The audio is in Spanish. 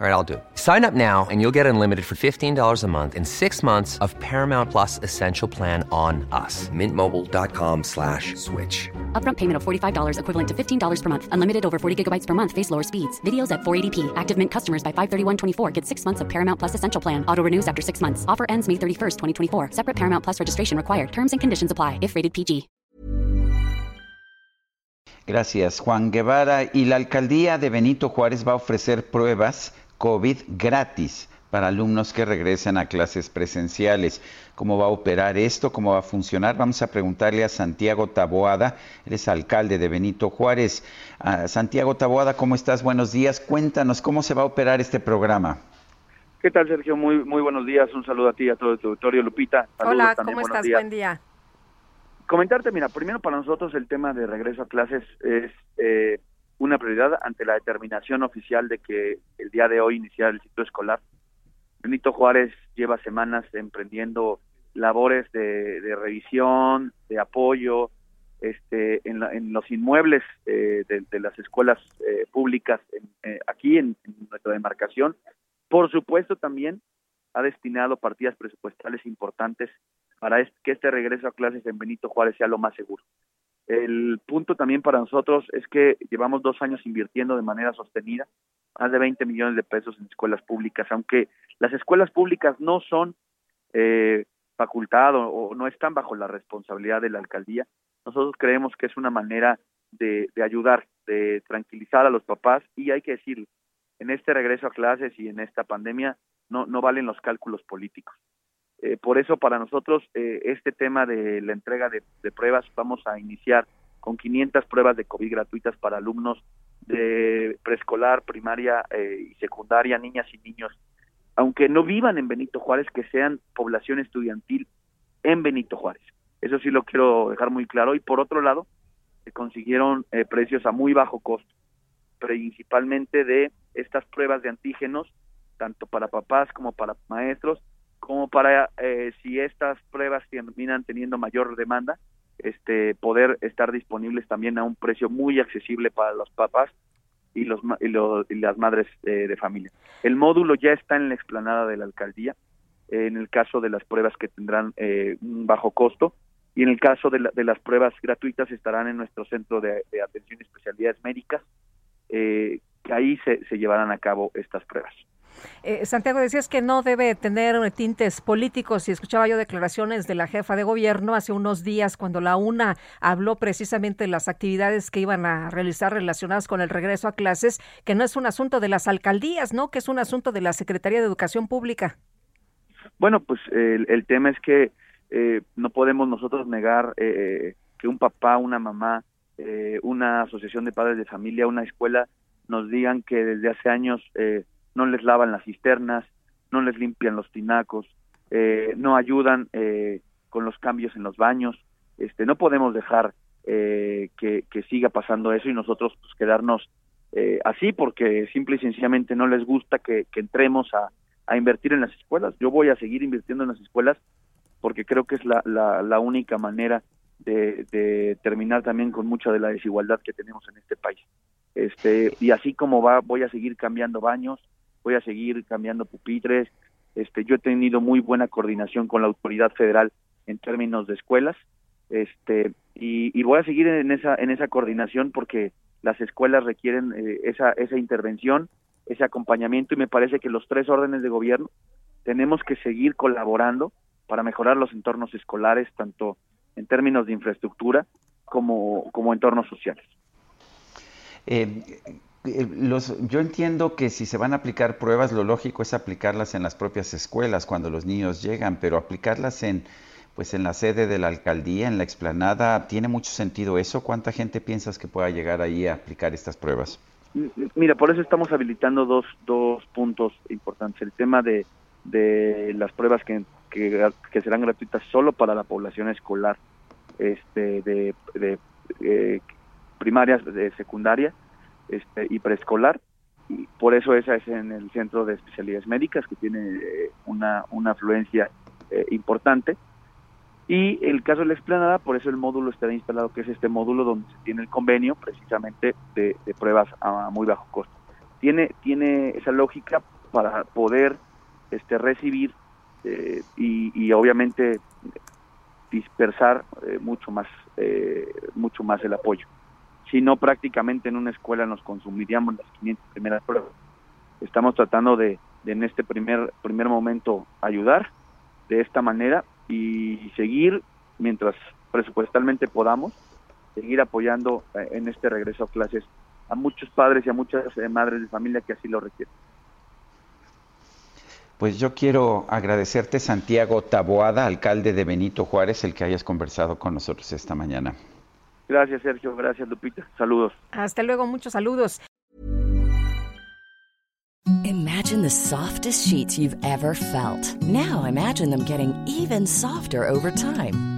All right, I'll do. Sign up now and you'll get unlimited for $15 a month in six months of Paramount Plus Essential Plan on us. Mintmobile.com slash switch. Upfront payment of $45 equivalent to $15 per month. Unlimited over 40 gigabytes per month. Face lower speeds. Videos at 480p. Active Mint customers by 531.24 get six months of Paramount Plus Essential Plan. Auto renews after six months. Offer ends May 31st, 2024. Separate Paramount Plus registration required. Terms and conditions apply if rated PG. Gracias, Juan Guevara. Y la alcaldía de Benito Juárez va a ofrecer pruebas COVID gratis para alumnos que regresen a clases presenciales. ¿Cómo va a operar esto? ¿Cómo va a funcionar? Vamos a preguntarle a Santiago Taboada, él es alcalde de Benito Juárez. Ah, Santiago Taboada, ¿cómo estás? Buenos días. Cuéntanos cómo se va a operar este programa. ¿Qué tal, Sergio? Muy muy buenos días. Un saludo a ti y a todo tu auditorio. Lupita. Hola, ¿cómo estás? Buen día comentarte, mira, primero para nosotros el tema de regreso a clases es eh, una prioridad ante la determinación oficial de que el día de hoy iniciar el ciclo escolar. Benito Juárez lleva semanas emprendiendo labores de, revisión, de apoyo, este, en, los inmuebles eh, de, las escuelas eh, públicas aquí en, en nuestra demarcación. Por supuesto, también ha destinado partidas presupuestales importantes para que este regreso a clases en Benito Juárez sea lo más seguro. El punto también para nosotros es que llevamos dos años invirtiendo de manera sostenida más de 20 millones de pesos en escuelas públicas, aunque las escuelas públicas no son eh, facultado o no están bajo la responsabilidad de la alcaldía, nosotros creemos que es una manera de, de ayudar, de tranquilizar a los papás y hay que decirlo, en este regreso a clases y en esta pandemia no, no valen los cálculos políticos. Eh, por eso para nosotros eh, este tema de la entrega de, pruebas vamos a iniciar con 500 pruebas de COVID gratuitas para alumnos de preescolar, primaria eh, y secundaria, niñas y niños, aunque no vivan en Benito Juárez, que sean población estudiantil en Benito Juárez. Eso sí lo quiero dejar muy claro. Y por otro lado, se consiguieron precios a muy bajo costo, principalmente de estas pruebas de antígenos, tanto para papás como para maestros, como para eh, si estas pruebas terminan teniendo mayor demanda, este poder estar disponibles también a un precio muy accesible para los papás y los y, las madres eh, de familia. El módulo ya está en la explanada de la alcaldía en el caso de las pruebas que tendrán eh, un bajo costo y en el caso de, las pruebas gratuitas estarán en nuestro centro de, atención y especialidades médicas que ahí se llevarán a cabo estas pruebas. Eh, Santiago, decías que no debe tener tintes políticos y escuchaba yo declaraciones de la jefa de gobierno hace unos días cuando la UNA habló precisamente de las actividades que iban a realizar relacionadas con el regreso a clases, que no es un asunto de las alcaldías, ¿no? Que es un asunto de la Secretaría de Educación Pública. Bueno, pues el, tema es que eh, no podemos nosotros negar eh, que un papá, una mamá, una asociación de padres de familia, una escuela nos digan que desde hace años no les lavan las cisternas, no les limpian los tinacos, eh, no ayudan eh, con los cambios en los baños. Este, no podemos dejar eh, que, siga pasando eso y nosotros pues, quedarnos así porque simple y sencillamente no les gusta que, entremos a, invertir en las escuelas. Yo voy a seguir invirtiendo en las escuelas porque creo que es la, la, única manera de, de, terminar también con mucha de la desigualdad que tenemos en este país. Este, y así como va, voy a seguir cambiando baños, voy a seguir cambiando pupitres. Este, yo he tenido muy buena coordinación con la autoridad federal en términos de escuelas, este, y, voy a seguir en esa en esa coordinación porque las escuelas requieren eh, esa esa intervención, ese acompañamiento y me parece que los tres órdenes de gobierno tenemos que seguir colaborando para mejorar los entornos escolares tanto en términos de infraestructura como como entornos sociales. Eh, los, yo entiendo que si se van a aplicar pruebas, lo lógico es aplicarlas en las propias escuelas cuando los niños llegan, pero aplicarlas en, pues en la sede de la alcaldía, en la explanada, ¿tiene mucho sentido eso? ¿Cuánta gente piensas que pueda llegar ahí a aplicar estas pruebas? Mira, por eso estamos habilitando dos, dos puntos importantes. El tema de, de las pruebas que, que, serán gratuitas solo para la población escolar este, de, de eh, primarias, de secundaria, este, y preescolar. Y por eso esa es en el Centro de Especialidades Médicas, que tiene eh, una, una afluencia eh, importante. Y el caso de la explanada, por eso el módulo está instalado, que es este módulo donde se tiene el convenio precisamente de, pruebas a muy bajo costo. Tiene, tiene esa lógica para poder este, recibir eh, y, obviamente dispersar eh, mucho más mucho más el apoyo. Si no, prácticamente en una escuela nos consumiríamos las 500 primeras pruebas. Estamos tratando de, de en este primer primer momento ayudar de esta manera y seguir mientras presupuestalmente podamos seguir apoyando eh, en este regreso a clases a muchos padres y a muchas eh, madres de familia que así lo requieren. Pues yo quiero agradecerte, Santiago Taboada, alcalde de Benito Juárez, el que hayas conversado con nosotros esta mañana. Gracias, Sergio. Gracias, Lupita. Saludos. Hasta luego. Muchos saludos. Imagine the softest sheets you've ever felt. Now imagine them getting even softer over time.